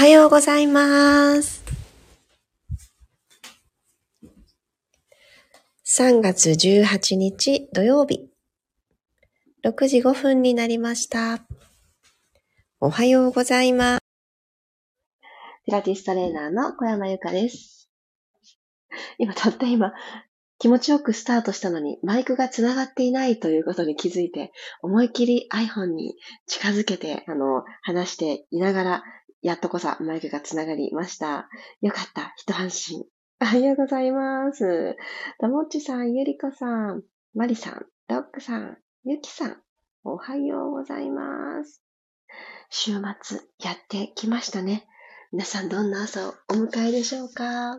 はようございます。3月18日土曜日、6時5分になりました。おはようございます。ピラティストレーナーの小山由かです。今、たった今、気持ちよくスタートしたのにマイクが繋がっていないということに気づいて、思いっきり iPhone に近づけて、あの、話していながら、やっとこさマイクが繋がりました。よかった。一安心。おはようございます。ともっちさん、ゆりこさん、まりさん、ロックさん、ゆきさん、おはようございます。週末やってきましたね。皆さんどんな朝をお迎えでしょうか？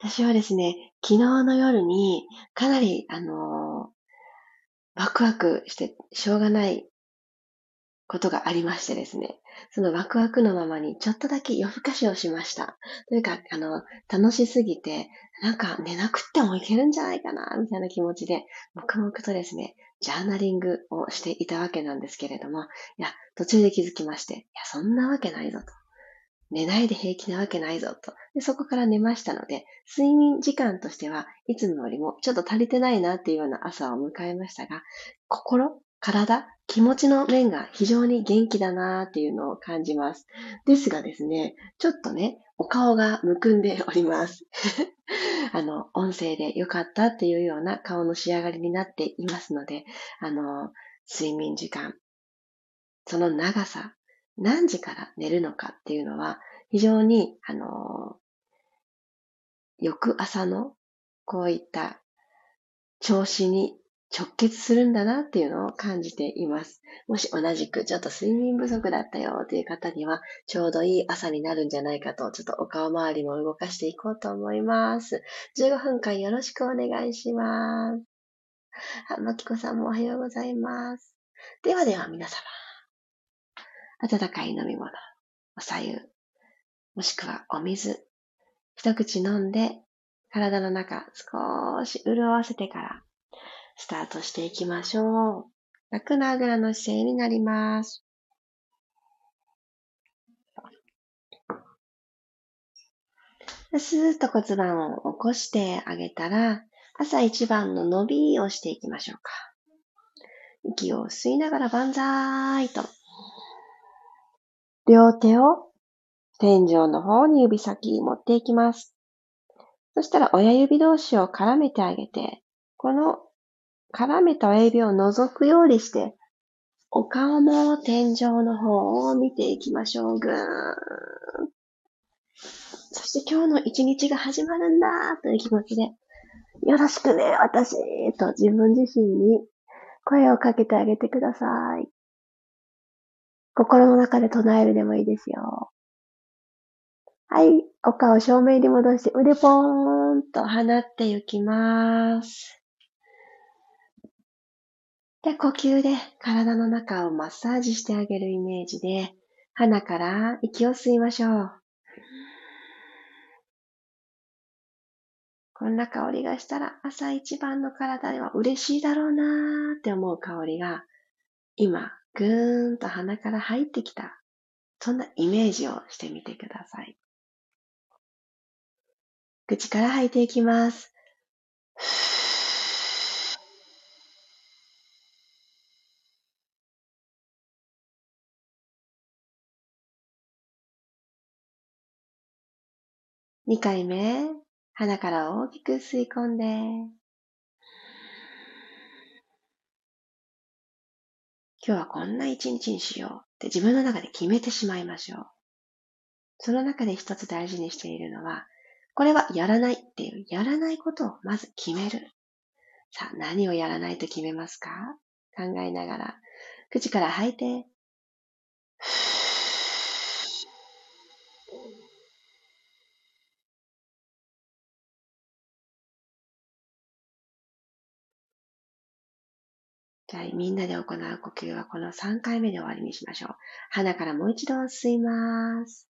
私はですね、昨日の夜にかなり、あのー、ワクワクしてしょうがないことがありましてですね、そのワクワクのままにちょっとだけ夜更かしをしました。というか、あの、楽しすぎて、なんか寝なくってもいけるんじゃないかな、みたいな気持ちで、黙々とですね、ジャーナリングをしていたわけなんですけれども、いや、途中で気づきまして、いや、そんなわけないぞと。寝ないで平気なわけないぞと。でそこから寝ましたので、睡眠時間としてはいつもよりもちょっと足りてないなっていうような朝を迎えましたが、心、体、気持ちの面が非常に元気だなっていうのを感じます。ですがですね、ちょっとね、お顔がむくんでおります。あの、音声で良かったっていうような顔の仕上がりになっていますので、あの、睡眠時間、その長さ、何時から寝るのかっていうのは、非常に、あの、翌朝のこういった調子に直結するんだなっていうのを感じています。もし同じくちょっと睡眠不足だったよっていう方には、ちょうどいい朝になるんじゃないかと、ちょっとお顔周りも動かしていこうと思います。15分間よろしくお願いします。あ、まきこさんもおはようございます。ではでは皆様。温かい飲み物、お茶湯、もしくはお水、一口飲んで体の中少し潤わせてからスタートしていきましょう。楽なあぐらの姿勢になります。スーッと骨盤を起こしてあげたら、朝一番の伸びをしていきましょうか。息を吸いながら万歳と両手を天井の方に指先持っていきます。そしたら親指同士を絡めてあげて、この絡めた親指を覗くようにして、お顔も天井の方を見ていきましょう。ぐーん。そして今日の一日が始まるんだという気持ちで、よろしくね、私と自分自身に声をかけてあげてください。心の中で唱えるでもいいですよ。はい。お顔正面に戻して腕ポーンと放っていきます。で、呼吸で体の中をマッサージしてあげるイメージで、鼻から息を吸いましょう。こんな香りがしたら朝一番の体では嬉しいだろうなーって思う香りが今ぐーんと鼻から入ってきた。そんなイメージをしてみてください。口から吐いていきます。2回目、鼻から大きく吸い込んで、今日はこんな一日にしようって自分の中で決めてしまいましょう。その中で一つ大事にしているのは、これはやらないっていう、やらないことをまず決める。さあ、何をやらないと決めますか？考えながら、口から吐いて、じゃあ、みんなで行う呼吸はこの3回目で終わりにしましょう。鼻からもう一度吸います。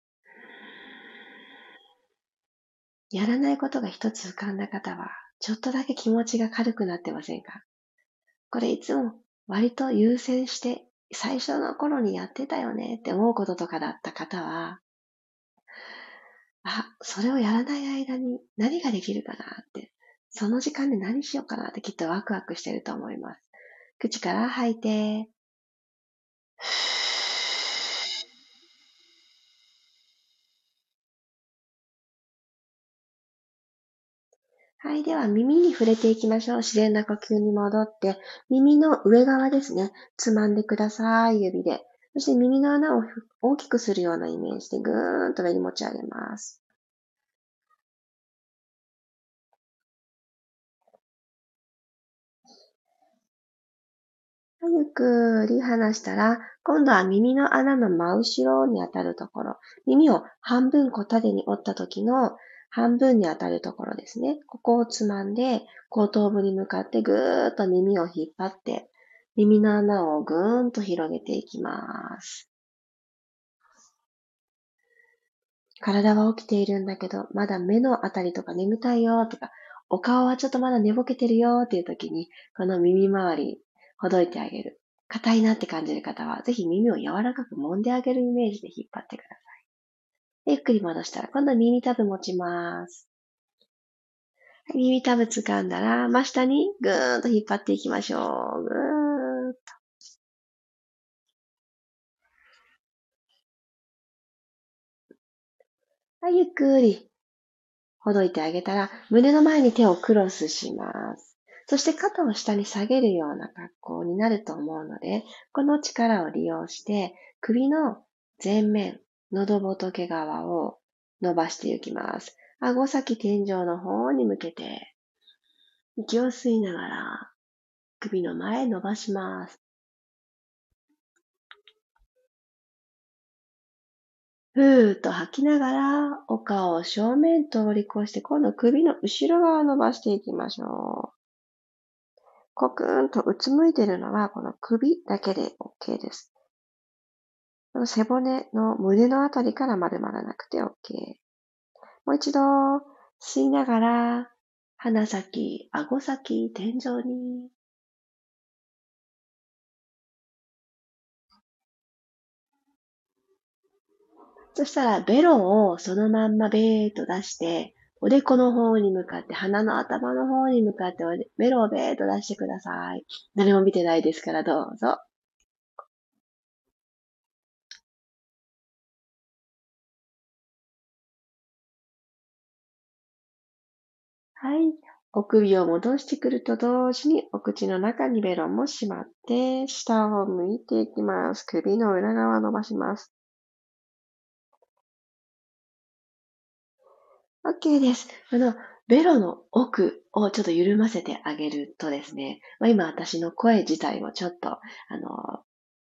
やらないことが一つ浮かんだ方は、ちょっとだけ気持ちが軽くなってませんか？これいつも割と優先して最初の頃にやってたよねって思うこととかだった方は、あ、それをやらない間に何ができるかなって、その時間で何しようかなってきっとワクワクしてると思います。口から吐いて、はい。では、耳に触れていきましょう。自然な呼吸に戻って、耳の上側ですね。つまんでください。指で。そして耳の穴を大きくするようなイメージでぐーんと上に持ち上げます。ゆっくり離したら、今度は耳の穴の真後ろに当たるところ、耳を半分小縦に折った時の半分に当たるところですね。ここをつまんで、後頭部に向かってぐーっと耳を引っ張って、耳の穴をぐーんと広げていきます。体は起きているんだけど、まだ目のあたりとか眠たいよとか、お顔はちょっとまだ寝ぼけてるよっていう時に、この耳周り、ほどいてあげる。硬いなって感じる方は、ぜひ耳を柔らかく揉んであげるイメージで引っ張ってください。ゆっくり戻したら、今度は耳たぶ持ちます。耳たぶ掴んだら、真下にぐーんと引っ張っていきましょう。ぐーっと。はい、ゆっくりほどいてあげたら、胸の前に手をクロスします。そして肩を下に下げるような格好になると思うので、この力を利用して、首の前面、喉仏側を伸ばしていきます。顎先天井の方に向けて、息を吸いながら、首の前伸ばします。ふーっと吐きながら、お顔を正面通り越して、今度首の後ろ側を伸ばしていきましょう。コクーンとうつむいてるのは、この首だけで OK です。この背骨の胸のあたりから丸まらなくて OK。もう一度吸いながら、鼻先、顎先、天井に。そしたら、ベロをそのまんまベーと出して、おでこの方に向かって、鼻の頭の方に向かって、ベロをベーっと出してください。誰も見てないですからどうぞ。はい。お首を戻してくると同時に、お口の中にベロンも閉まって、下を向いていきます。首の裏側伸ばします。OK です。このベロの奥をちょっと緩ませてあげるとですね、まあ、今私の声自体もちょっと、あの、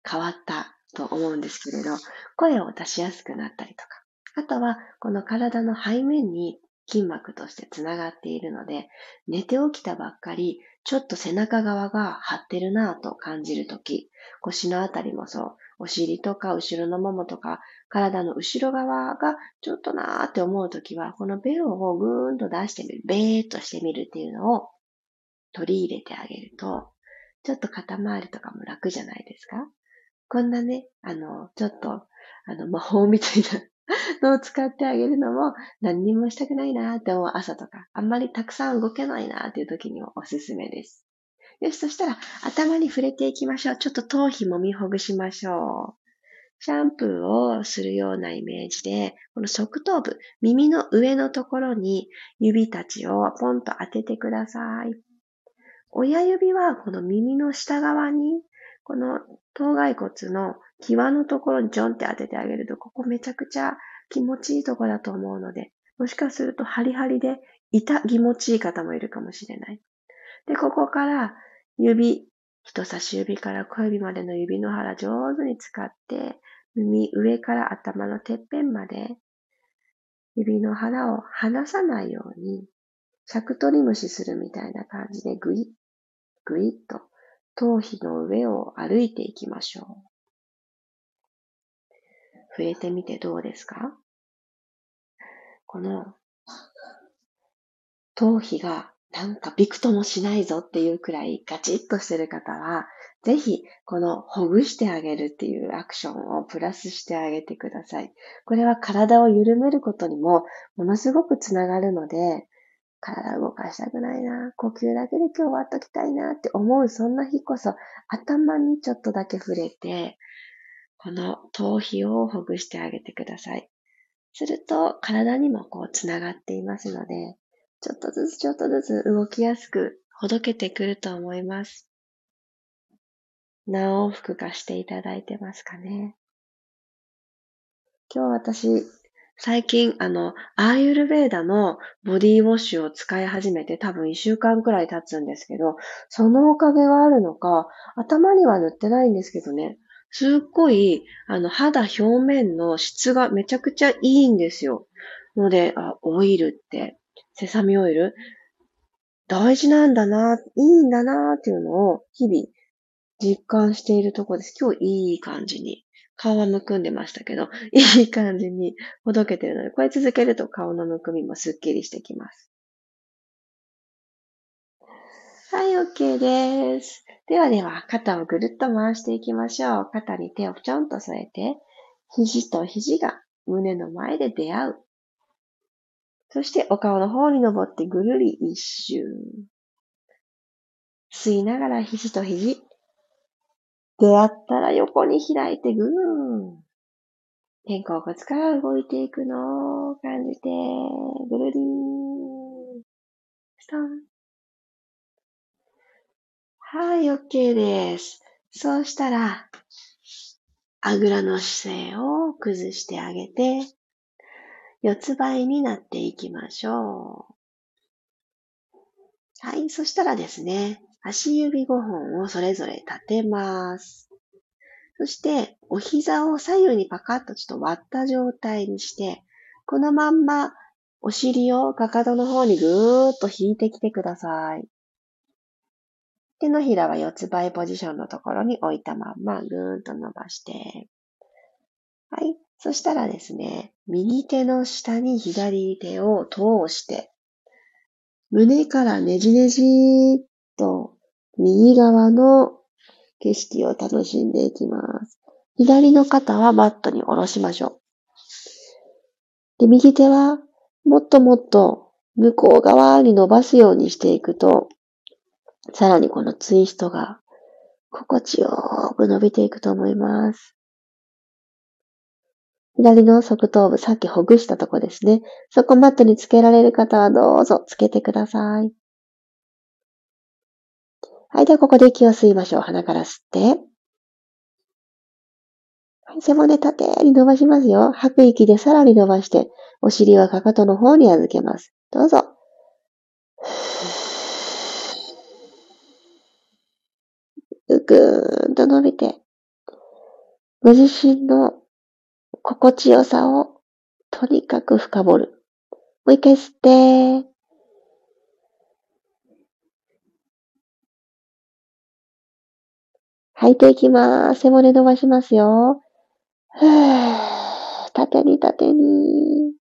変わったと思うんですけれど、声を出しやすくなったりとか、あとは、この体の背面に筋膜としてつながっているので、寝て起きたばっかり、ちょっと背中側が張ってるなぁと感じるとき、腰のあたりもそう、お尻とか後ろのももとか、体の後ろ側がちょっとなーって思うときは、このベロをぐーんと出してみる、ベーっとしてみるっていうのを取り入れてあげると、ちょっと肩周りとかも楽じゃないですか？こんなね、あの、ちょっと、あの、魔法みたいなのを使ってあげるのも何にもしたくないなーって思う朝とか、あんまりたくさん動けないなーっていう時にもおすすめです。よし、そしたら頭に触れていきましょう。ちょっと頭皮もみほぐしましょう。シャンプーをするようなイメージで、この側頭部、耳の上のところに指たちをポンと当ててください。親指はこの耳の下側に、この頭蓋骨の際のところにちょんって当ててあげると、ここめちゃくちゃ気持ちいいところだと思うので、もしかするとハリハリで痛気持ちいい方もいるかもしれない。で、ここから指、人差し指から小指までの指の腹上手に使って、耳上から頭のてっぺんまで指の腹を離さないように、尺取り虫するみたいな感じでグイッ、グイッと頭皮の上を歩いていきましょう。触れてみてどうですか？この頭皮がなんかびくともしないぞっていうくらいガチッとしてる方は、ぜひ、このほぐしてあげるっていうアクションをプラスしてあげてください。これは体を緩めることにもものすごくつながるので、体動かしたくないな、呼吸だけで今日終わっときたいなって思うそんな日こそ頭にちょっとだけ触れて、この頭皮をほぐしてあげてください。すると体にもこうつながっていますので、ちょっとずつちょっとずつ動きやすくほどけてくると思います。何往復かしていただいてますかね。今日私、最近、あの、アーユルベーダのボディウォッシュを使い始めて多分一週間くらい経つんですけど、そのおかげがあるのか、頭には塗ってないんですけどね、すっごい、あの、肌表面の質がめちゃくちゃいいんですよ。ので、あ、オイルって、セサミオイル、大事なんだな、いいんだなっていうのを日々実感しているところです。今日いい感じに。顔はむくんでましたけど、いい感じにほどけてるので、これ続けると顔のむくみもスッキリしてきます。はい、OK です。ではでは、肩をぐるっと回していきましょう。肩に手をちょんと添えて、肘と肘が胸の前で出会う。そしてお顔の方に登ってぐるり一周。吸いながら肘と肘、出会ったら横に開いてぐーん。肩甲骨から動いていくのを感じて、ぐるりーん。ストン。はい、OK です。そうしたら、あぐらの姿勢を崩してあげて、四つ倍になっていきましょう。はい、そしたらですね、足指5本をそれぞれ立てます。そして、お膝を左右にパカッとちょっと割った状態にして、このまんまお尻をかかとの方にぐーっと引いてきてください。手のひらは四つ倍ポジションのところに置いたまんまぐーんと伸ばして。はい。そしたらですね、右手の下に左手を通して、胸からねじねじーっと右側の景色を楽しんでいきます。左の肩はマットに下ろしましょう。で、右手はもっともっと向こう側に伸ばすようにしていくと、さらにこのツイストが心地よく伸びていくと思います。左の側頭部、さっきほぐしたとこですね。そこマットにつけられる方はどうぞつけてください。はい、ではここで息を吸いましょう。鼻から吸って。はい、背骨縦に伸ばしますよ。吐く息でさらに伸ばして、お尻はかかとの方に預けます。どうぞ。ぐーんと伸びて、ご自身の心地よさをとにかく深掘る。もう一回吸って、吐いていきます。背骨伸ばしますよ。ふ ー縦に縦に。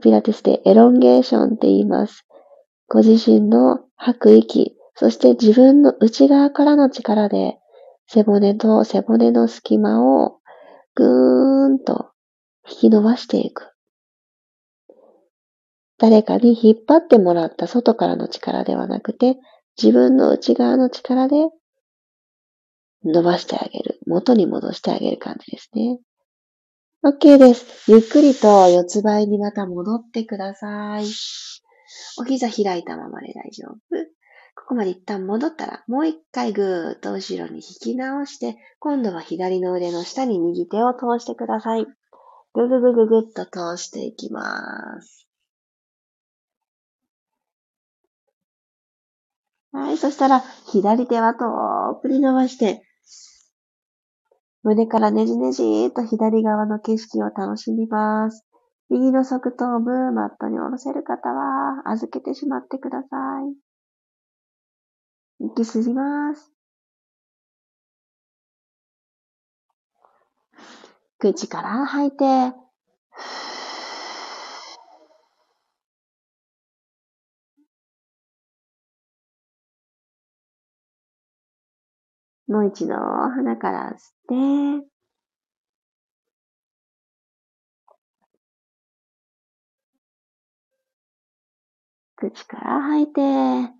ピラティスでエロンゲーションって言います。ご自身の吐く息、そして自分の内側からの力で背骨と背骨の隙間をぐーんと引き伸ばしていく。誰かに引っ張ってもらった外からの力ではなくて、自分の内側の力で伸ばしてあげる。元に戻してあげる感じですね。OK です。ゆっくりと四つ倍にまた戻ってください。お膝開いたままで大丈夫。ここまで一旦戻ったら、もう一回ぐーっと後ろに引き直して、今度は左の腕の下に右手を通してください。ぐぐぐぐぐっと通していきます。はい、そしたら、左手は遠くに伸ばして、胸からねじねじーっと左側の景色を楽しみます。右の側頭部、マットに下ろせる方は、預けてしまってください。息吸います。口から吐いて、もう一度鼻から吸って、口から吐いて、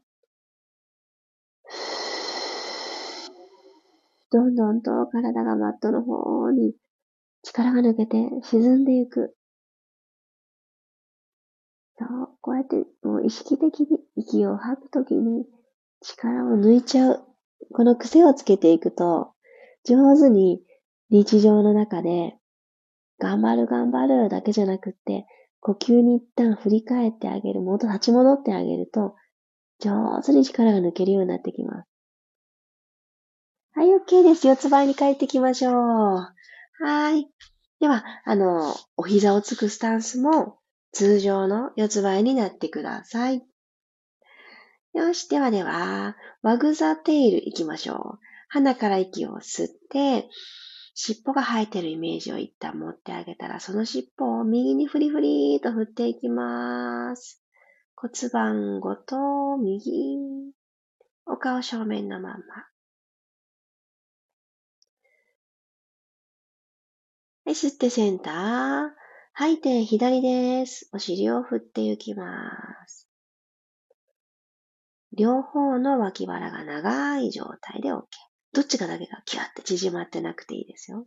どんどんと体がマットの方に力が抜けて沈んでいく。そう、こうやってもう意識的に息を吐くときに力を抜いちゃう。この癖をつけていくと、上手に日常の中で頑張る頑張るだけじゃなくって、呼吸に一旦振り返ってあげる、元立ち戻ってあげると、上手に力が抜けるようになってきます。はい、OK です。四つ倍に帰ってきましょう。はい。では、あの、お膝をつくスタンスも通常の四つ倍になってください。よし、ではでは、ワグザテイル行きましょう。鼻から息を吸って、尻尾が生えてるイメージを一旦持ってあげたら、その尻尾を右にフリフリと振っていきます。骨盤ごと右。お顔正面のまま。はい、吸ってセンター。吐いて左です。お尻を振っていきます。両方の脇腹が長い状態で OK。どっちかだけがキュッて縮まってなくていいですよ。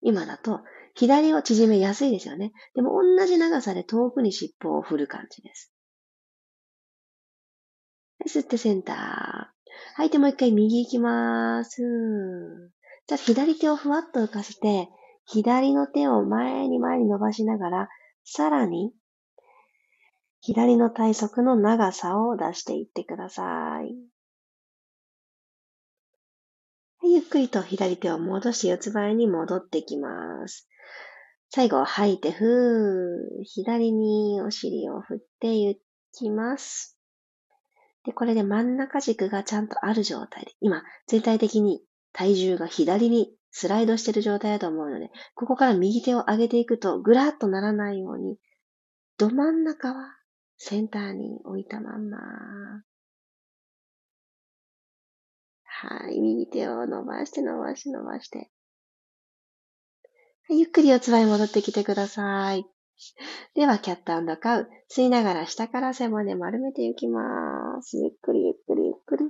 今だと、左を縮めやすいですよね。でも同じ長さで遠くに尻尾を振る感じです。吸ってセンター。吐いてもう一回右行きます。じゃあ左手をふわっと浮かせて、左の手を前に前に伸ばしながら、さらに左の体側の長さを出していってください。ゆっくりと左手を戻して四つ倍に戻ってきます。最後、吐いて、ふー。左にお尻を振っていきます。で、これで真ん中軸がちゃんとある状態で、今、全体的に体重が左にスライドしてる状態だと思うので、ここから右手を上げていくと、ぐらっとならないように、ど真ん中はセンターに置いたまんま。はい。右手を伸ばして伸ばして伸ばして。ゆっくり四つ倍戻ってきてください。では、キャットカウ。吸いながら下から背骨丸めていきます。ゆっくりゆっくりゆっくり。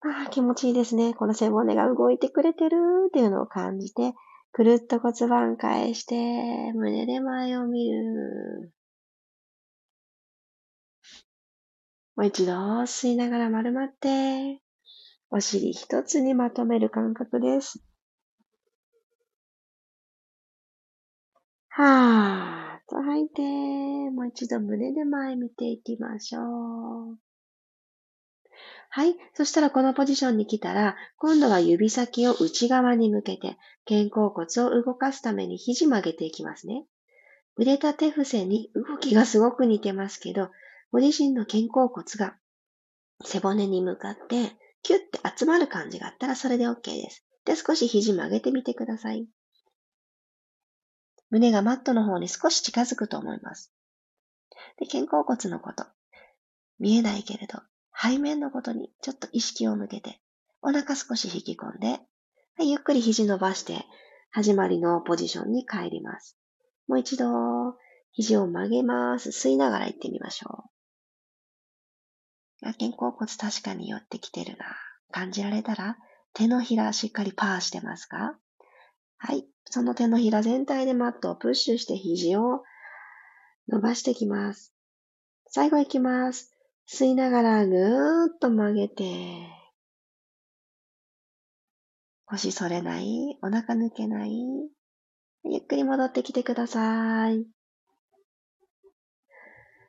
ああ、気持ちいいですね。この背骨が動いてくれてるっていうのを感じて、くるっと骨盤返して、胸で前を見る。もう一度吸いながら丸まって、お尻一つにまとめる感覚です。はーっと吐いて、もう一度胸で前見ていきましょう。はい。そしたらこのポジションに来たら、今度は指先を内側に向けて、肩甲骨を動かすために肘曲げていきますね。腕立て伏せに動きがすごく似てますけど、ご自身の肩甲骨が背骨に向かってキュッて集まる感じがあったらそれで OK です。で、少し肘曲げてみてください。胸がマットの方に少し近づくと思います。で、肩甲骨のこと。見えないけれど、背面のことにちょっと意識を向けて、お腹少し引き込んで、ゆっくり肘伸ばして、始まりのポジションに帰ります。もう一度、肘を曲げます。吸いながら行ってみましょう。肩甲骨確かに寄ってきてるな。感じられたら、手のひらしっかりパーしてますか？はい。その手のひら全体でマットをプッシュして肘を伸ばしていきます。最後いきます。吸いながらぐーっと曲げて、腰反れない、お腹抜けない、ゆっくり戻ってきてください。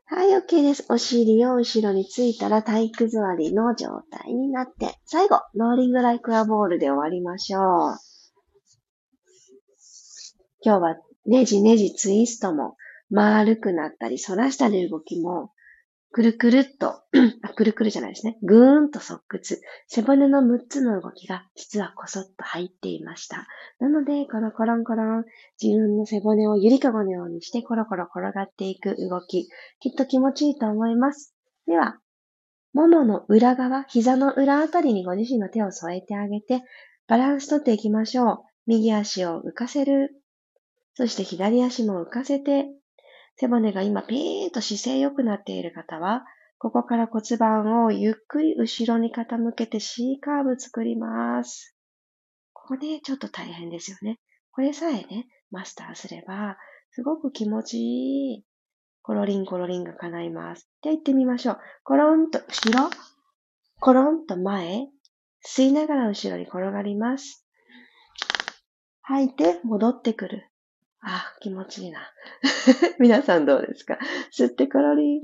はい、OK です。お尻を後ろについたら体育座りの状態になって、最後、ローリングライクアボールで終わりましょう。今日はネジネジツイストも丸くなったり反らしたり動きもくるくるっと、あ、くるくるじゃないですね。ぐーんと側屈。背骨の6つの動きが実はこそっと入っていました。なので、このコロンコロン、自分の背骨をゆりかごのようにしてコロコロ転がっていく動き、きっと気持ちいいと思います。では、ももの裏側、膝の裏あたりにご自身の手を添えてあげて、バランスとっていきましょう。右足を浮かせる。そして左足も浮かせて、背骨が今ピーンと姿勢良くなっている方は、ここから骨盤をゆっくり後ろに傾けて C カーブ作ります。ここね、ちょっと大変ですよね。これさえね、マスターすれば、すごく気持ちいい。コロリンコロリンが叶います。で、行ってみましょう。コロンと後ろ、コロンと前、吸いながら後ろに転がります。吐いて戻ってくる。あ、気持ちいいな。皆さんどうですか？吸ってコロリン。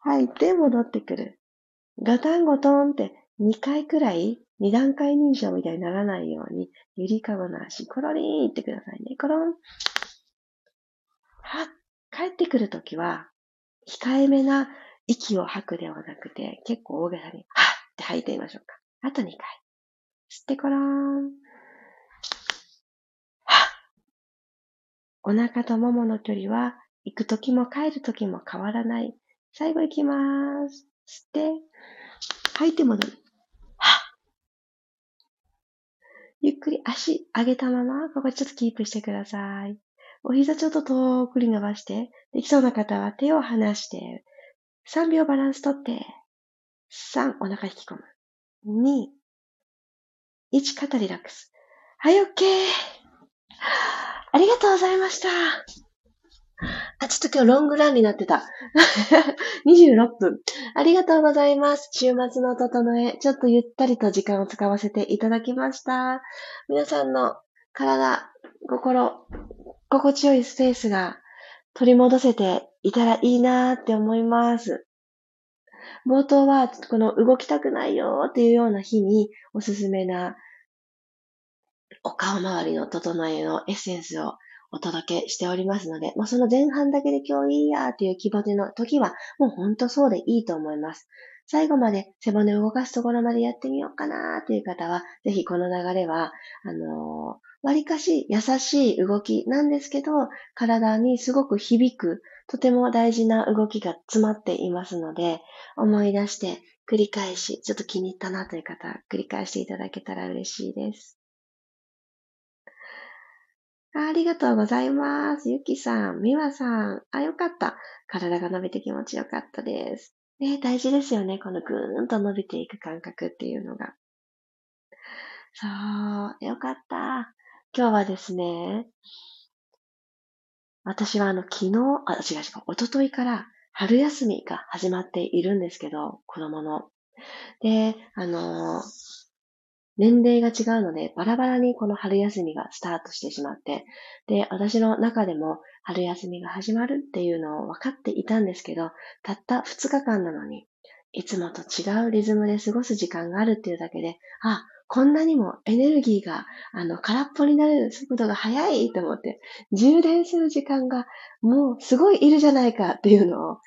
吐いて戻ってくる。ガタンゴトンって2回くらい？二段階認証みたいにならないように、ゆりかごの足、コロリンってくださいね。コロン。は、帰ってくるときは、控えめな息を吐くではなくて、結構大げさに、はっって吐いてみましょうか。あと2回。吸ってコロン。はっ。お腹とももの距離は、行くときも帰るときも変わらない。最後行きます。吸って、吐いて戻る。ゆっくり足上げたまま、ここちょっとキープしてください。お膝ちょっと遠くに伸ばして、できそうな方は手を離して、3秒バランスとって、3、お腹引き込む。2、1、肩リラックス。はい、OK! ありがとうございました。あ、ちょっと今日ロングランになってた。26分。ありがとうございます。週末の整え、ちょっとゆったりと時間を使わせていただきました。皆さんの体、心、心地よいスペースが取り戻せていたらいいなーって思います。冒頭は、この動きたくないよーっていうような日におすすめなお顔周りの整えのエッセンスをお届けしておりますので、もうその前半だけで今日いいやという気持ちの時は、もうほんとそうでいいと思います。最後まで背骨を動かすところまでやってみようかなという方は、ぜひこの流れは、あのー、割かし優しい動きなんですけど、体にすごく響く、とても大事な動きが詰まっていますので、思い出して繰り返し、ちょっと気に入ったなという方は、繰り返していただけたら嬉しいです。ありがとうございます。ゆきさん、みわさん。あ、よかった。体が伸びて気持ちよかったです。ね、大事ですよね。このぐーんと伸びていく感覚っていうのが。そう、よかった。今日はですね、私はあの、昨日、あ、違う違う、おとといから春休みが始まっているんですけど、子供の。で、あの年齢が違うので、バラバラにこの春休みがスタートしてしまって、で、私の中でも春休みが始まるっていうのを分かっていたんですけど、たった2日間なのに、いつもと違うリズムで過ごす時間があるっていうだけで、あ、こんなにもエネルギーが、あの、空っぽになる速度が速いと思って、充電する時間がもうすごいいるじゃないかっていうのを、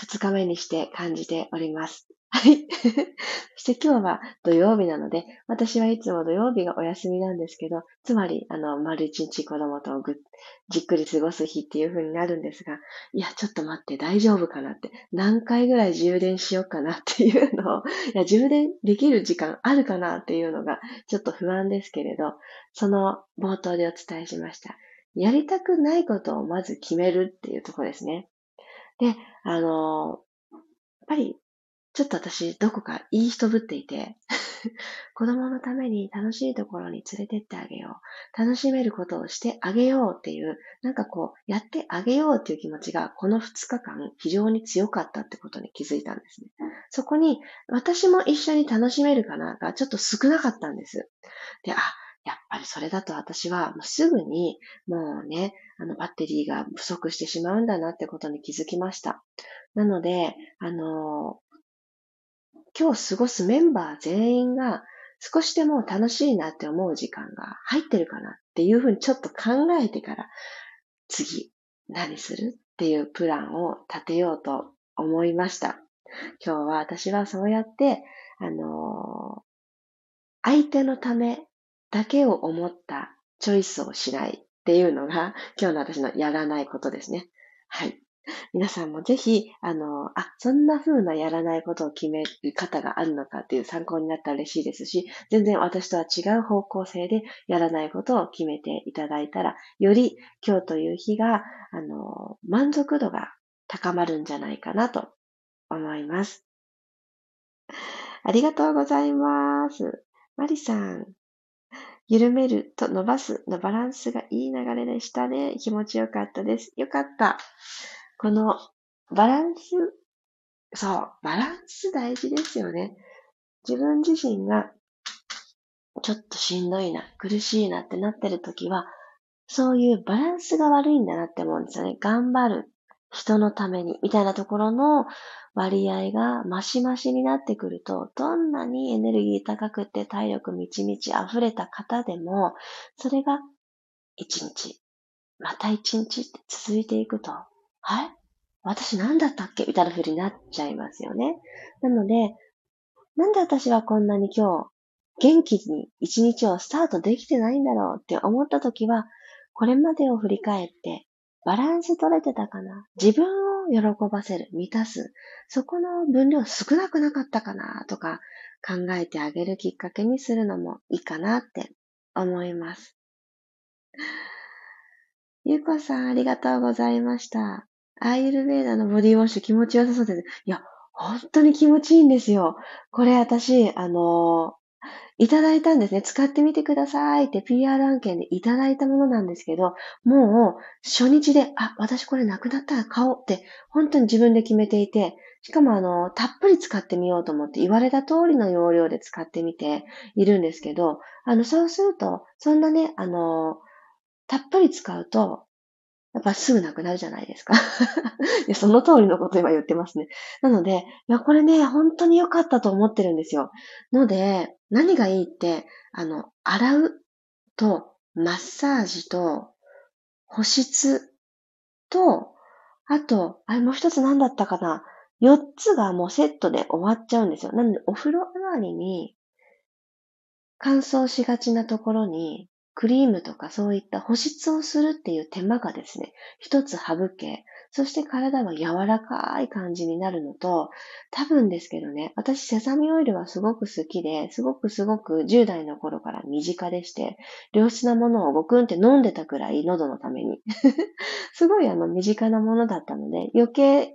2日目にして感じております。はい。そして今日は土曜日なので、私はいつも土曜日がお休みなんですけど、つまり、あの、丸一日子供とぐじっくり過ごす日っていう風になるんですが、いや、ちょっと待って、大丈夫かなって、何回ぐらい充電しようかなっていうのを、いや、充電できる時間あるかなっていうのが、ちょっと不安ですけれど、その冒頭でお伝えしました。やりたくないことをまず決めるっていうところですね。で、あの、やっぱりちょっと私、どこかいい人ぶっていて、子供のために楽しいところに連れてってあげよう。楽しめることをしてあげようっていう、なんかこう、やってあげようっていう気持ちが、この2日間非常に強かったってことに気づいたんですね。そこに、私も一緒に楽しめるかながちょっと少なかったんです。で、あ、やっぱりそれだと私はもうすぐにもうね、あのバッテリーが不足してしまうんだなってことに気づきました。なので、あの今日過ごすメンバー全員が少しでも楽しいなって思う時間が入ってるかなっていうふうにちょっと考えてから次何するっていうプランを立てようと思いました。今日は私はそうやって、あのー、相手のためだけを思ったチョイスをしないっていうのが今日の私のやらないことですね。はい。皆さんもぜひ、あの、あ、そんな風なやらないことを決める方があるのかっていう参考になったら嬉しいですし、全然私とは違う方向性でやらないことを決めていただいたら、より今日という日が、あの、満足度が高まるんじゃないかなと思います。ありがとうございます。マリさん、緩めると伸ばすのバランスがいい流れでしたね。気持ちよかったです。よかった。このバランス、そう、バランス大事ですよね。自分自身がちょっとしんどいな、苦しいなってなってる時は、そういうバランスが悪いんだなって思うんですよね。頑張る。人のために、みたいなところの割合がマシマシになってくると、どんなにエネルギー高くて体力みちみち溢れた方でも、それが一日、また一日って続いていくと、はい私何だったっけ？みたいな風になっちゃいますよね。なので、なんで私はこんなに今日、元気に一日をスタートできてないんだろうって思った時は、これまでを振り返って、バランス取れてたかな？自分を喜ばせる、満たす。そこの分量少なくなかったかな？とか考えてあげるきっかけにするのもいいかなって思います。ゆうこさんありがとうございました。アイルベーダーのボディウォッシュ気持ちよさそうです。いや、本当に気持ちいいんですよ。これ私、あのいただいたんですね。使ってみてくださいって PR 案件でいただいたものなんですけど、もう初日で、あ、私これなくなったら買おうって本当に自分で決めていて、しかもあの、たっぷり使ってみようと思って言われた通りの容量で使ってみているんですけど、あの、そうすると、そんなね、あの、たっぷり使うと、やっぱすぐなくなるじゃないですか。その通りのこと今言ってますね。なので、いや、これね、本当に良かったと思ってるんですよ。ので、何がいいって、あの、洗うと、マッサージと、保湿と、あと、あれもう一つ何だったかな？四つがもうセットで終わっちゃうんですよ。なので、お風呂上がりに、乾燥しがちなところに、クリームとかそういった保湿をするっていう手間がですね、一つ省け、そして体は柔らかい感じになるのと、多分ですけどね、私セサミオイルはすごく好きで、すごくすごく10代の頃から身近でして、良質なものをごくんって飲んでたくらい喉のために。すごいあの身近なものだったので、余計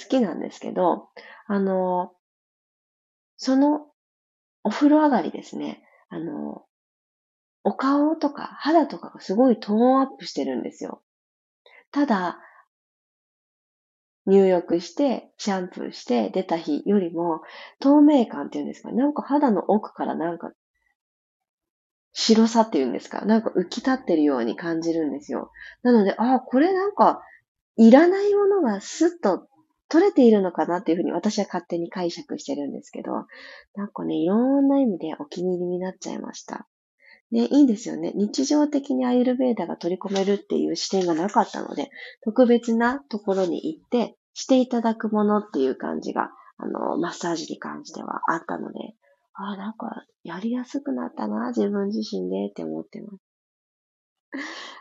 好きなんですけど、あの、そのお風呂上がりですね、あの、お顔とか肌とかがすごいトーンアップしてるんですよ。ただ、入浴して、シャンプーして出た日よりも、透明感っていうんですか、なんか肌の奥からなんか、白さっていうんですか、なんか浮き立ってるように感じるんですよ。なので、ああ、これなんか、いらないものがスッと取れているのかなっていうふうに私は勝手に解釈してるんですけど、なんかね、いろんな意味でお気に入りになっちゃいました。ね、いいんですよね。日常的にアイルベーダが取り込めるっていう視点がなかったので、特別なところに行ってしていただくものっていう感じが、あの、マッサージに関してはあったので、ああ、なんか、やりやすくなったな、自分自身でって思ってます。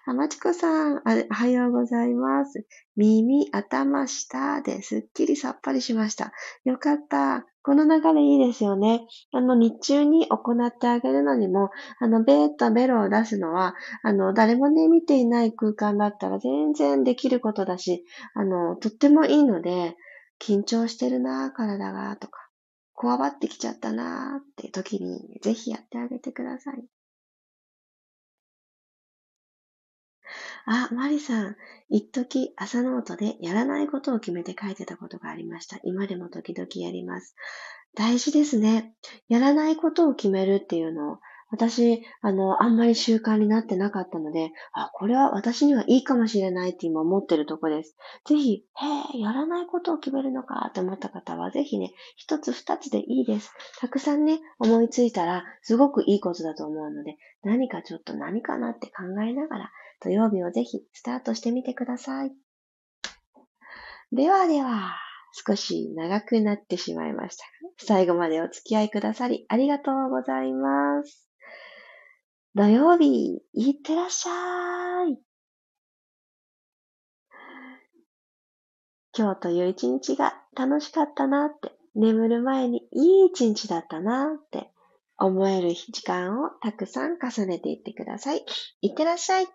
あまちこさん、あおはようございます。耳、頭、下ですっきりさっぱりしました。よかった。この流れいいですよね。あの、日中に行ってあげるのにも、あの、ベーとベロを出すのは、あの、誰もね、見ていない空間だったら全然できることだし、あの、とってもいいので、緊張してるな、体が、とか、こわばってきちゃったな、って時に、ぜひやってあげてください。あ、マリさん、一時朝ノートでやらないことを決めて書いてたことがありました。今でも時々やります。大事ですね。やらないことを決めるっていうのを、私、あの、あんまり習慣になってなかったので、あ、これは私にはいいかもしれないって今思ってるとこです。ぜひ、へえ、やらないことを決めるのかって思った方は、ぜひね、一つ二つでいいです。たくさんね、思いついたら、すごくいいことだと思うので、何かちょっと何かなって考えながら、土曜日をぜひスタートしてみてください。ではでは、少し長くなってしまいました。最後までお付き合いくださりありがとうございます。土曜日、いってらっしゃい。今日という一日が楽しかったなって、眠る前にいい一日だったなって思える時間をたくさん重ねていってください。いってらっしゃい。